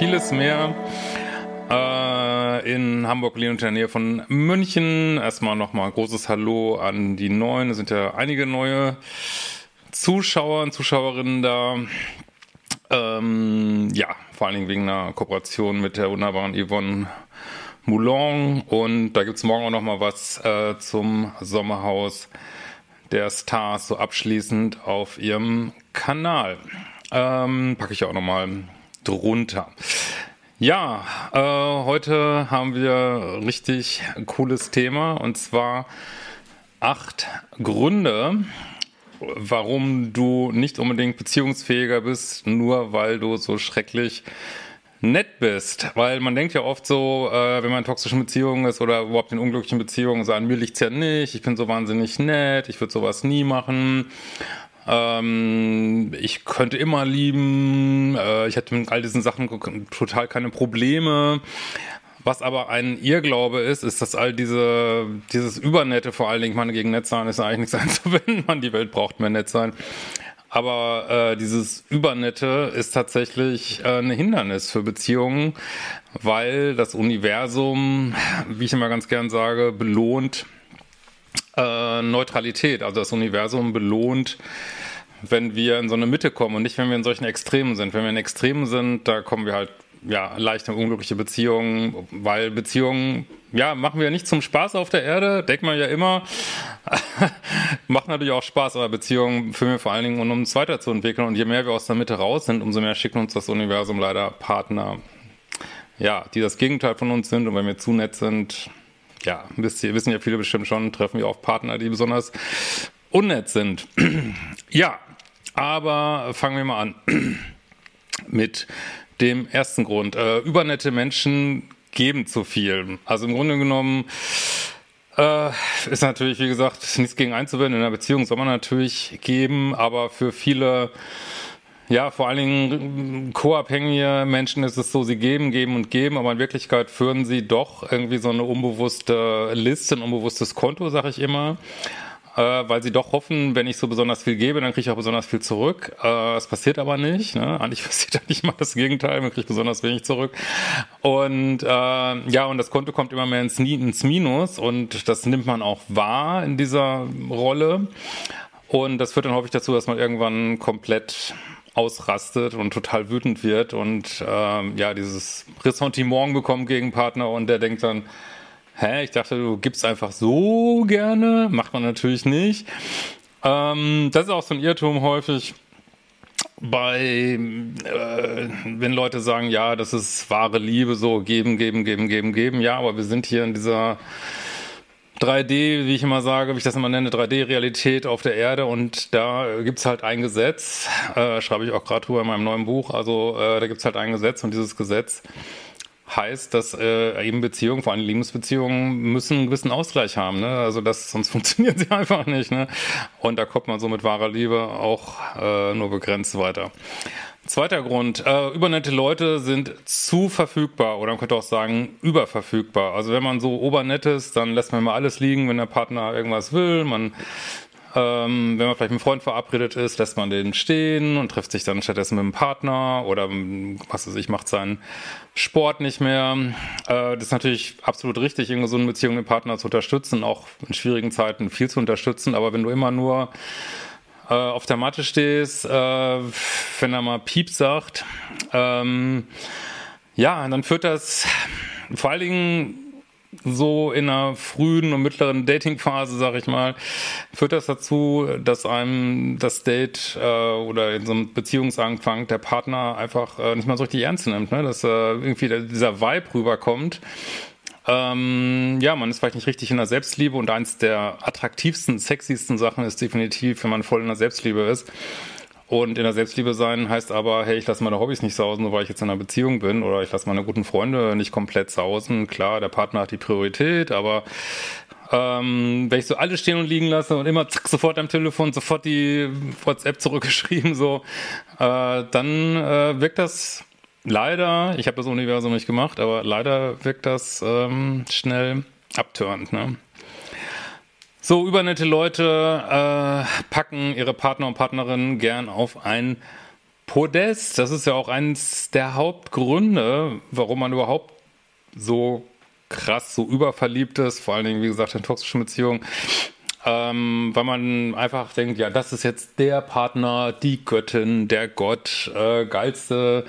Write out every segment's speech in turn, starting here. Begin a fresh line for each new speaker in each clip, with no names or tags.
Vieles mehr. Äh, in Hamburg, und in der Nähe von München. Erstmal nochmal großes Hallo an die Neuen. Es sind ja einige neue Zuschauer und Zuschauerinnen da. Ähm, ja, vor allen Dingen wegen einer Kooperation mit der wunderbaren Yvonne Moulon. Und da gibt's morgen auch nochmal was äh, zum Sommerhaus der Stars so abschließend auf ihrem Kanal. Ähm, packe ich auch nochmal drunter. Ja, äh, heute haben wir richtig cooles Thema und zwar acht Gründe, warum du nicht unbedingt beziehungsfähiger bist, nur weil du so schrecklich nett bist. Weil man denkt ja oft so, äh, wenn man in toxischen Beziehungen ist oder überhaupt in unglücklichen Beziehungen, so an mir liegt's ja nicht, ich bin so wahnsinnig nett, ich würde sowas nie machen. Ähm, ich könnte immer lieben, äh, ich hätte mit all diesen Sachen total keine Probleme. Was aber ein Irrglaube ist, ist, dass all diese, dieses Übernette vor allen Dingen, ich meine, gegen sein ist eigentlich nichts einzuwenden, man, die Welt braucht mehr sein. Aber äh, dieses Übernette ist tatsächlich äh, ein Hindernis für Beziehungen, weil das Universum, wie ich immer ganz gern sage, belohnt äh, Neutralität. Also das Universum belohnt wenn wir in so eine Mitte kommen und nicht, wenn wir in solchen Extremen sind. Wenn wir in Extremen sind, da kommen wir halt ja, leichte unglückliche Beziehungen, weil Beziehungen, ja, machen wir nicht zum Spaß auf der Erde, denkt man ja immer. Macht natürlich auch Spaß, aber Beziehungen führen wir vor allen Dingen, um uns weiterzuentwickeln. Und je mehr wir aus der Mitte raus sind, umso mehr schicken uns das Universum leider Partner, ja, die das Gegenteil von uns sind. Und wenn wir zu nett sind, ja, wisst ihr, wissen ja viele bestimmt schon, treffen wir auf Partner, die besonders unnett sind. ja, aber fangen wir mal an mit dem ersten Grund. Äh, übernette Menschen geben zu viel. Also im Grunde genommen äh, ist natürlich, wie gesagt, nichts gegen einzuwenden. In einer Beziehung soll man natürlich geben, aber für viele ja, vor allen Dingen co-abhängige Menschen ist es so, sie geben, geben und geben, aber in Wirklichkeit führen sie doch irgendwie so eine unbewusste Liste, ein unbewusstes Konto, sag ich immer äh, weil sie doch hoffen, wenn ich so besonders viel gebe, dann kriege ich auch besonders viel zurück. Äh, das passiert aber nicht. Ne? Eigentlich passiert eigentlich mal das Gegenteil, man kriegt besonders wenig zurück. Und äh, ja, und das Konto kommt immer mehr ins, ins Minus und das nimmt man auch wahr in dieser Rolle. Und das führt dann häufig dazu, dass man irgendwann komplett ausrastet und total wütend wird und ähm, ja, dieses Ressentiment bekommt gegen Partner und der denkt dann, hä, ich dachte, du gibst einfach so gerne. Macht man natürlich nicht. Ähm, das ist auch so ein Irrtum häufig bei, äh, wenn Leute sagen, ja, das ist wahre Liebe, so geben, geben, geben, geben, geben. Ja, aber wir sind hier in dieser 3D, wie ich immer sage, wie ich das immer nenne, 3D-Realität auf der Erde und da gibt's halt ein Gesetz, äh, schreibe ich auch gerade drüber in meinem neuen Buch, also äh, da gibt's halt ein Gesetz und dieses Gesetz heißt, dass äh, eben Beziehungen, vor allem Lebensbeziehungen, müssen einen gewissen Ausgleich haben. Ne? Also das, sonst funktionieren sie einfach nicht. Ne? Und da kommt man so mit wahrer Liebe auch äh, nur begrenzt weiter. Zweiter Grund, äh, übernette Leute sind zu verfügbar oder man könnte auch sagen überverfügbar. Also wenn man so obernett ist, dann lässt man mal alles liegen, wenn der Partner irgendwas will. Man ähm, wenn man vielleicht mit einem Freund verabredet ist, lässt man den stehen und trifft sich dann stattdessen mit einem Partner oder was weiß ich, macht seinen Sport nicht mehr. Äh, das ist natürlich absolut richtig, in gesunden Beziehungen den Partner zu unterstützen, auch in schwierigen Zeiten viel zu unterstützen. Aber wenn du immer nur äh, auf der Matte stehst, äh, wenn er mal Piep sagt, ähm, Ja, dann führt das vor allen Dingen so in einer frühen und mittleren Datingphase, sag ich mal, führt das dazu, dass einem das Date äh, oder in so einem Beziehungsanfang der Partner einfach äh, nicht mal so richtig ernst nimmt, ne? dass äh, irgendwie dieser Vibe rüberkommt. Ähm, ja, man ist vielleicht nicht richtig in der Selbstliebe und eins der attraktivsten, sexiesten Sachen ist definitiv, wenn man voll in der Selbstliebe ist. Und in der Selbstliebe sein heißt aber, hey, ich lasse meine Hobbys nicht sausen, nur weil ich jetzt in einer Beziehung bin oder ich lasse meine guten Freunde nicht komplett sausen. Klar, der Partner hat die Priorität, aber ähm, wenn ich so alles stehen und liegen lasse und immer zack, sofort am Telefon, sofort die WhatsApp zurückgeschrieben, so, äh, dann äh, wirkt das leider, ich habe das Universum nicht gemacht, aber leider wirkt das ähm, schnell abtörend. Ne? So, übernette Leute äh, packen ihre Partner und Partnerinnen gern auf ein Podest. Das ist ja auch eines der Hauptgründe, warum man überhaupt so krass, so überverliebt ist, vor allen Dingen, wie gesagt, in toxischen Beziehungen. Ähm, weil man einfach denkt, ja, das ist jetzt der Partner, die Göttin, der Gott, äh, geilste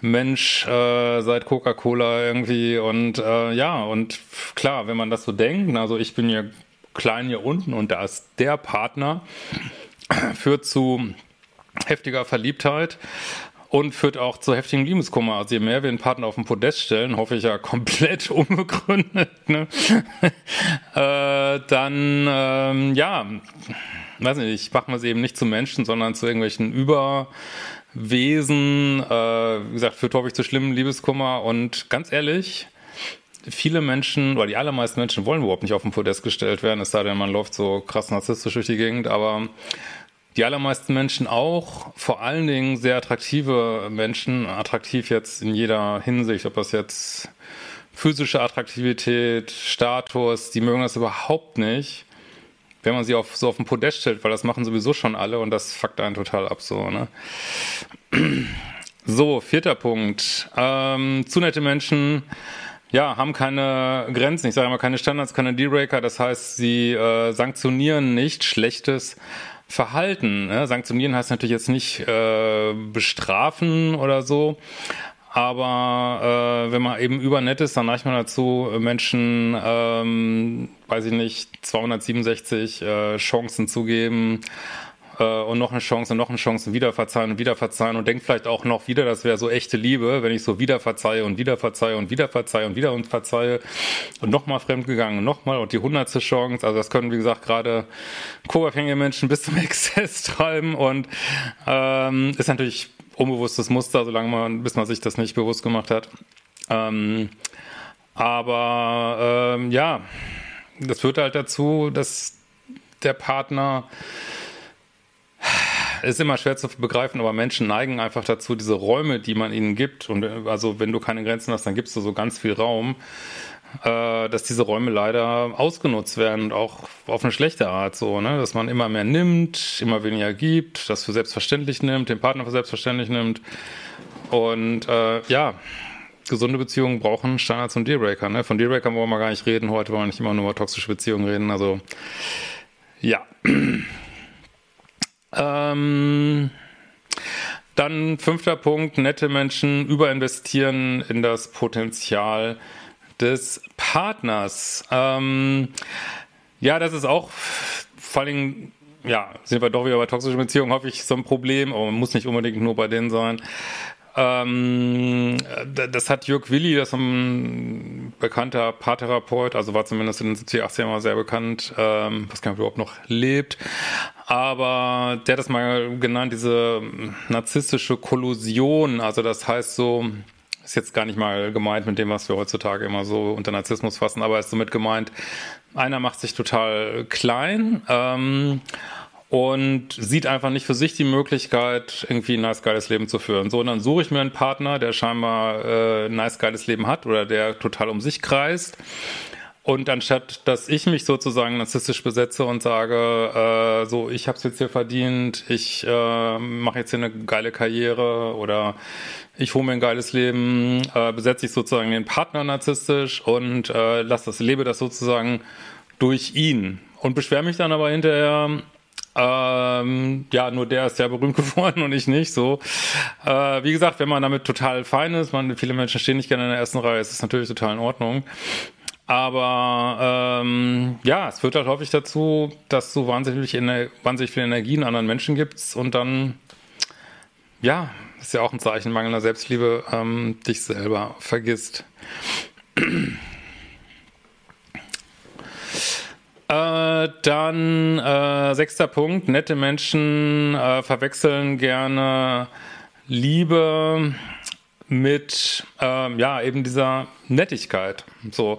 Mensch äh, seit Coca-Cola irgendwie und äh, ja, und klar, wenn man das so denkt, also ich bin ja klein hier unten und da ist der Partner, führt zu heftiger Verliebtheit und führt auch zu heftigem Liebeskummer. Also je mehr wir einen Partner auf den Podest stellen, hoffe ich ja komplett unbegründet, ne? äh, dann ähm, ja, weiß nicht, machen wir es eben nicht zu Menschen, sondern zu irgendwelchen Überwesen. Äh, wie gesagt, führt häufig zu schlimmen Liebeskummer und ganz ehrlich, viele Menschen, oder die allermeisten Menschen wollen überhaupt nicht auf den Podest gestellt werden, es sei denn, man läuft so krass narzisstisch durch die Gegend, aber die allermeisten Menschen auch, vor allen Dingen sehr attraktive Menschen, attraktiv jetzt in jeder Hinsicht, ob das jetzt physische Attraktivität, Status, die mögen das überhaupt nicht, wenn man sie auf, so auf den Podest stellt, weil das machen sowieso schon alle und das fuckt einen total ab so, ne? So, vierter Punkt. Ähm, zu nette Menschen ja, haben keine Grenzen, ich sage immer keine Standards, keine Dealbreaker, das heißt, sie äh, sanktionieren nicht schlechtes Verhalten. Ne? Sanktionieren heißt natürlich jetzt nicht äh, bestrafen oder so, aber äh, wenn man eben übernett ist, dann neigt man dazu, Menschen, ähm, weiß ich nicht, 267 äh, Chancen zu geben, äh, und noch eine Chance und noch eine Chance und wieder verzeihen und wieder verzeihen und denkt vielleicht auch noch wieder, das wäre so echte Liebe, wenn ich so wieder verzeihe und wieder verzeihe und wieder verzeihe und wieder und verzeihe und nochmal fremdgegangen und nochmal und die hundertste Chance. Also das können, wie gesagt, gerade co-abhängige Menschen bis zum Exzess treiben und ähm, ist natürlich unbewusstes Muster, solange man, bis man sich das nicht bewusst gemacht hat. Ähm, aber ähm, ja, das führt halt dazu, dass der Partner ist immer schwer zu begreifen, aber Menschen neigen einfach dazu, diese Räume, die man ihnen gibt, und also wenn du keine Grenzen hast, dann gibst du so ganz viel Raum, äh, dass diese Räume leider ausgenutzt werden und auch auf eine schlechte Art so, ne? Dass man immer mehr nimmt, immer weniger gibt, das für selbstverständlich nimmt, den Partner für selbstverständlich nimmt. Und äh, ja, gesunde Beziehungen brauchen Standards und Dealbreaker. Ne? Von Dealbreakern wollen wir gar nicht reden. Heute wollen wir nicht immer nur über toxische Beziehungen reden. Also ja. Ähm, dann fünfter Punkt, nette Menschen überinvestieren in das Potenzial des Partners. Ähm, ja, das ist auch vor allem, ja, sind wir doch wieder bei toxischen Beziehungen, hoffe ich, so ein Problem, aber man muss nicht unbedingt nur bei denen sein. Ähm, das hat Jörg Willi, das ein bekannter Paartherapeut, also war zumindest in den 70er, 80er mal sehr bekannt, ähm, was kann man überhaupt noch lebt. Aber der hat das mal genannt, diese narzisstische Kollusion, also das heißt so, ist jetzt gar nicht mal gemeint mit dem, was wir heutzutage immer so unter Narzissmus fassen, aber ist somit gemeint, einer macht sich total klein, ähm, und sieht einfach nicht für sich die Möglichkeit, irgendwie ein nice geiles Leben zu führen. So, und dann suche ich mir einen Partner, der scheinbar äh, ein nice geiles Leben hat oder der total um sich kreist. Und anstatt, dass ich mich sozusagen narzisstisch besetze und sage, äh, so, ich habe es jetzt hier verdient, ich äh, mache jetzt hier eine geile Karriere oder ich hole mir ein geiles Leben, äh, besetze ich sozusagen den Partner narzisstisch und äh, lass das, lebe das sozusagen durch ihn. Und beschwere mich dann aber hinterher, Ähm, ja, nur der ist ja berühmt geworden und ich nicht. So, äh, wie gesagt, wenn man damit total fein ist, man viele Menschen stehen nicht gerne in der ersten Reihe, ist es natürlich total in Ordnung. Aber ähm, ja, es führt halt häufig dazu, dass du wahnsinnig, wahnsinnig viel Energie in anderen Menschen gibst und dann, ja, ist ja auch ein Zeichen mangelnder Selbstliebe, ähm, dich selber vergisst. Äh, dann äh, sechster Punkt. Nette Menschen äh, verwechseln gerne Liebe mit ähm, ja eben dieser Nettigkeit. So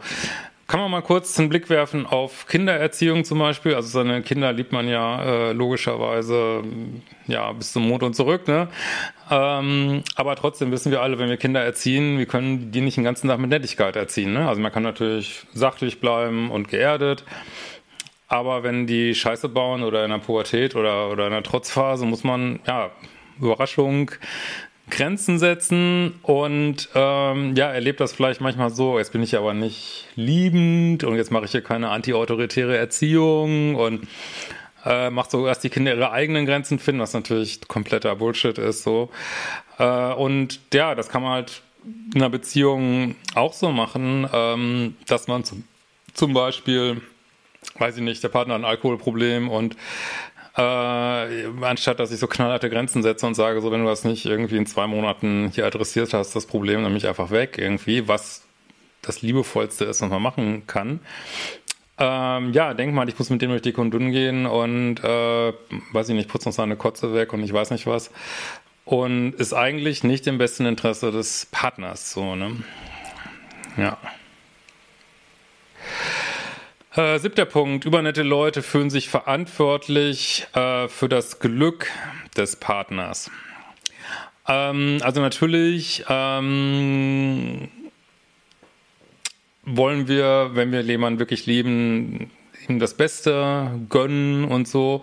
kann man mal kurz einen Blick werfen auf Kindererziehung zum Beispiel. Also seine Kinder liebt man ja äh, logischerweise ja bis zum Mond und zurück. Ne? Ähm, aber trotzdem wissen wir alle, wenn wir Kinder erziehen, wir können die nicht den ganzen Tag mit Nettigkeit erziehen. Ne? Also man kann natürlich sachlich bleiben und geerdet. Aber wenn die Scheiße bauen oder in der Pubertät oder, oder in der Trotzphase, muss man, ja, Überraschung, Grenzen setzen und ähm, ja, erlebt das vielleicht manchmal so, jetzt bin ich aber nicht liebend und jetzt mache ich hier keine anti-autoritäre Erziehung und äh, macht so, dass die Kinder ihre eigenen Grenzen finden, was natürlich kompletter Bullshit ist so. Äh, und ja, das kann man halt in einer Beziehung auch so machen, ähm, dass man zum, zum Beispiel weiß ich nicht, der Partner hat ein Alkoholproblem und äh, anstatt dass ich so knallharte Grenzen setze und sage, so wenn du das nicht irgendwie in zwei Monaten hier adressiert hast, das Problem nämlich einfach weg irgendwie, was das liebevollste ist, was man machen kann. Ähm, ja, denk mal, ich muss mit dem durch die Kondun gehen und äh, weiß ich nicht, putz uns seine Kotze weg und ich weiß nicht was. Und ist eigentlich nicht im besten Interesse des Partners so, ne? Ja. Äh, siebter Punkt. Übernette Leute fühlen sich verantwortlich äh, für das Glück des Partners. Ähm, also natürlich ähm, wollen wir, wenn wir jemanden wirklich lieben, ihm das Beste gönnen und so.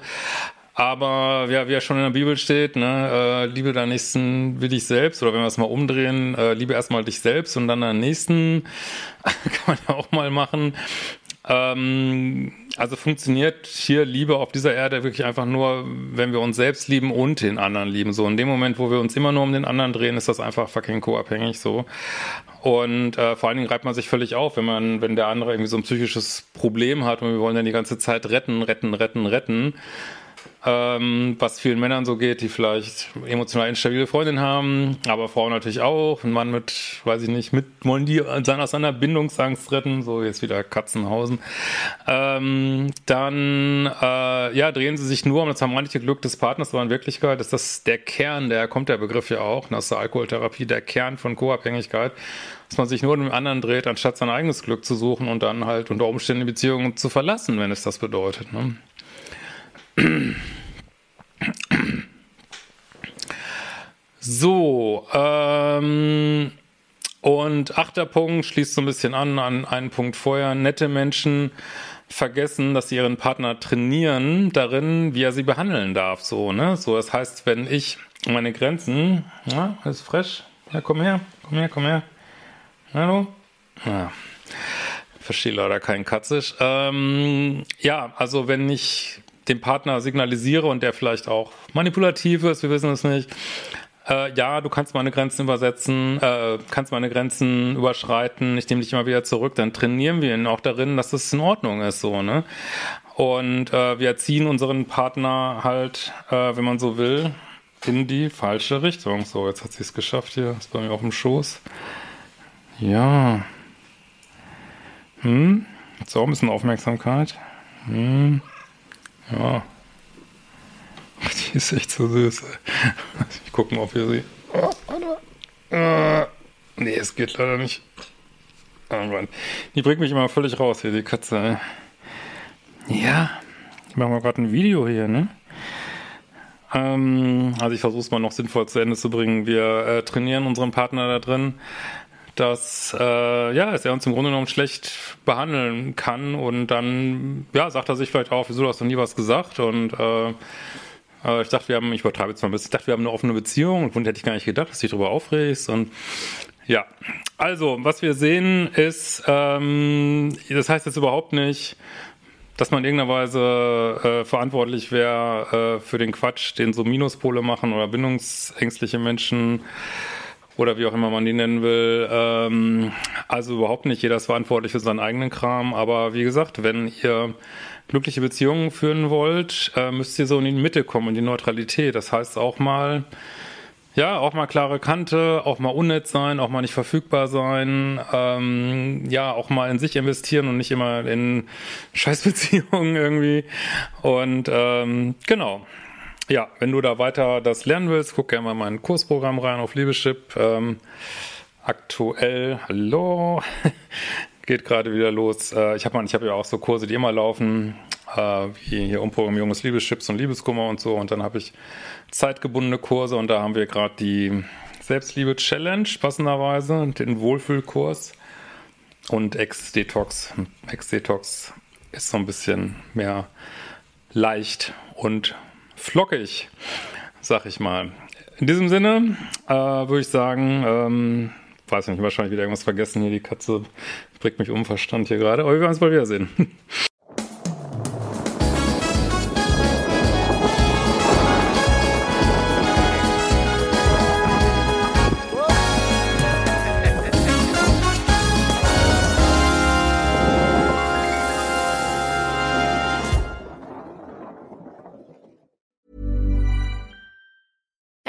Aber ja, wie ja schon in der Bibel steht, ne, äh, liebe deinen Nächsten wie dich selbst, oder wenn wir es mal umdrehen, äh, liebe erstmal dich selbst und dann deinen Nächsten, kann man ja auch mal machen. Ähm, also funktioniert hier Liebe auf dieser Erde wirklich einfach nur, wenn wir uns selbst lieben und den anderen lieben. So in dem Moment, wo wir uns immer nur um den anderen drehen, ist das einfach fucking co-abhängig so. Und äh, vor allen Dingen reibt man sich völlig auf, wenn man, wenn der andere irgendwie so ein psychisches Problem hat und wir wollen dann die ganze Zeit retten, retten, retten, retten ähm, was vielen Männern so geht, die vielleicht emotional instabile Freundinnen haben, aber Frauen natürlich auch. Ein Mann mit, weiß ich nicht, mit wollen die aus seiner Bindungsangst retten, so jetzt wieder Katzenhausen. Ähm, dann äh, ja, drehen sie sich nur um das harmonische Glück des Partners, aber in Wirklichkeit ist das der Kern, der kommt der Begriff ja auch, aus der Alkoholtherapie, der Kern von Co-Abhängigkeit dass man sich nur um den anderen dreht, anstatt sein eigenes Glück zu suchen und dann halt unter Umständen die Beziehung zu verlassen, wenn es das bedeutet. Ne? So, ähm, und achter Punkt schließt so ein bisschen an, an einen Punkt vorher. Nette Menschen vergessen, dass sie ihren Partner trainieren darin, wie er sie behandeln darf. So, ne? So, das heißt, wenn ich meine Grenzen, ja, ist fresh. Ja, komm her, komm her, komm her. Hallo? Ja. Verstehe leider kein Katzisch. Ähm, ja, also wenn ich dem Partner signalisiere und der vielleicht auch manipulativ ist, wir wissen es nicht. Äh, ja, du kannst meine Grenzen übersetzen, äh, kannst meine Grenzen überschreiten, ich nehme dich immer wieder zurück, dann trainieren wir ihn auch darin, dass das in Ordnung ist, so, ne? Und äh, wir erziehen unseren Partner halt, äh, wenn man so will, in die falsche Richtung. So, jetzt hat sie es geschafft hier, ist bei mir auf dem Schoß. Ja. Hm, jetzt auch ein bisschen Aufmerksamkeit. Hm. Ja. Die ist echt so süß. Ich gucke mal, ob wir sie. Oh, warte. Äh, nee, es geht leider nicht. Oh Mann. Die bringt mich immer völlig raus hier, die Katze. Ja, ich mache mal gerade ein Video hier, ne? Ähm, also ich versuche es mal noch sinnvoll zu Ende zu bringen. Wir äh, trainieren unseren Partner da drin, dass, äh, ja, dass er uns im Grunde genommen schlecht behandeln kann. Und dann, ja, sagt er sich vielleicht auch, wieso hast du nie was gesagt. Und äh, äh, ich dachte, wir haben, ich übertreibe jetzt mal ein bisschen, ich dachte, wir haben eine offene Beziehung und hätte ich gar nicht gedacht, dass du dich darüber aufregst. Und ja, also, was wir sehen ist, ähm, das heißt jetzt überhaupt nicht, dass man in irgendeiner Weise äh, verantwortlich wäre äh, für den Quatsch, den so Minuspole machen oder bindungsängstliche Menschen oder wie auch immer man die nennen will. Ähm, also überhaupt nicht. Jeder ist verantwortlich für seinen eigenen Kram. Aber wie gesagt, wenn ihr glückliche Beziehungen führen wollt, äh, müsst ihr so in die Mitte kommen, in die Neutralität. Das heißt auch mal, ja, auch mal klare Kante, auch mal unnett sein, auch mal nicht verfügbar sein, ähm, ja, auch mal in sich investieren und nicht immer in Scheißbeziehungen irgendwie. Und ähm, genau. Ja, wenn du da weiter das lernen willst, guck gerne mal mein Kursprogramm rein auf Liebeschip. Ähm, aktuell, hallo, geht gerade wieder los. Äh, ich habe hab ja auch so Kurse, die immer laufen, äh, wie hier Umprogrammierung des Liebeschips und Liebeskummer und so. Und dann habe ich zeitgebundene Kurse und da haben wir gerade die Selbstliebe-Challenge passenderweise, den Wohlfühlkurs und Ex-Detox. Ex-Detox ist so ein bisschen mehr leicht und flockig, sag ich mal. In diesem Sinne äh, würde ich sagen, ähm, weiß nicht, wahrscheinlich wieder irgendwas vergessen hier. Die Katze bringt mich um Verstand hier gerade. Aber wir werden uns bald wiedersehen.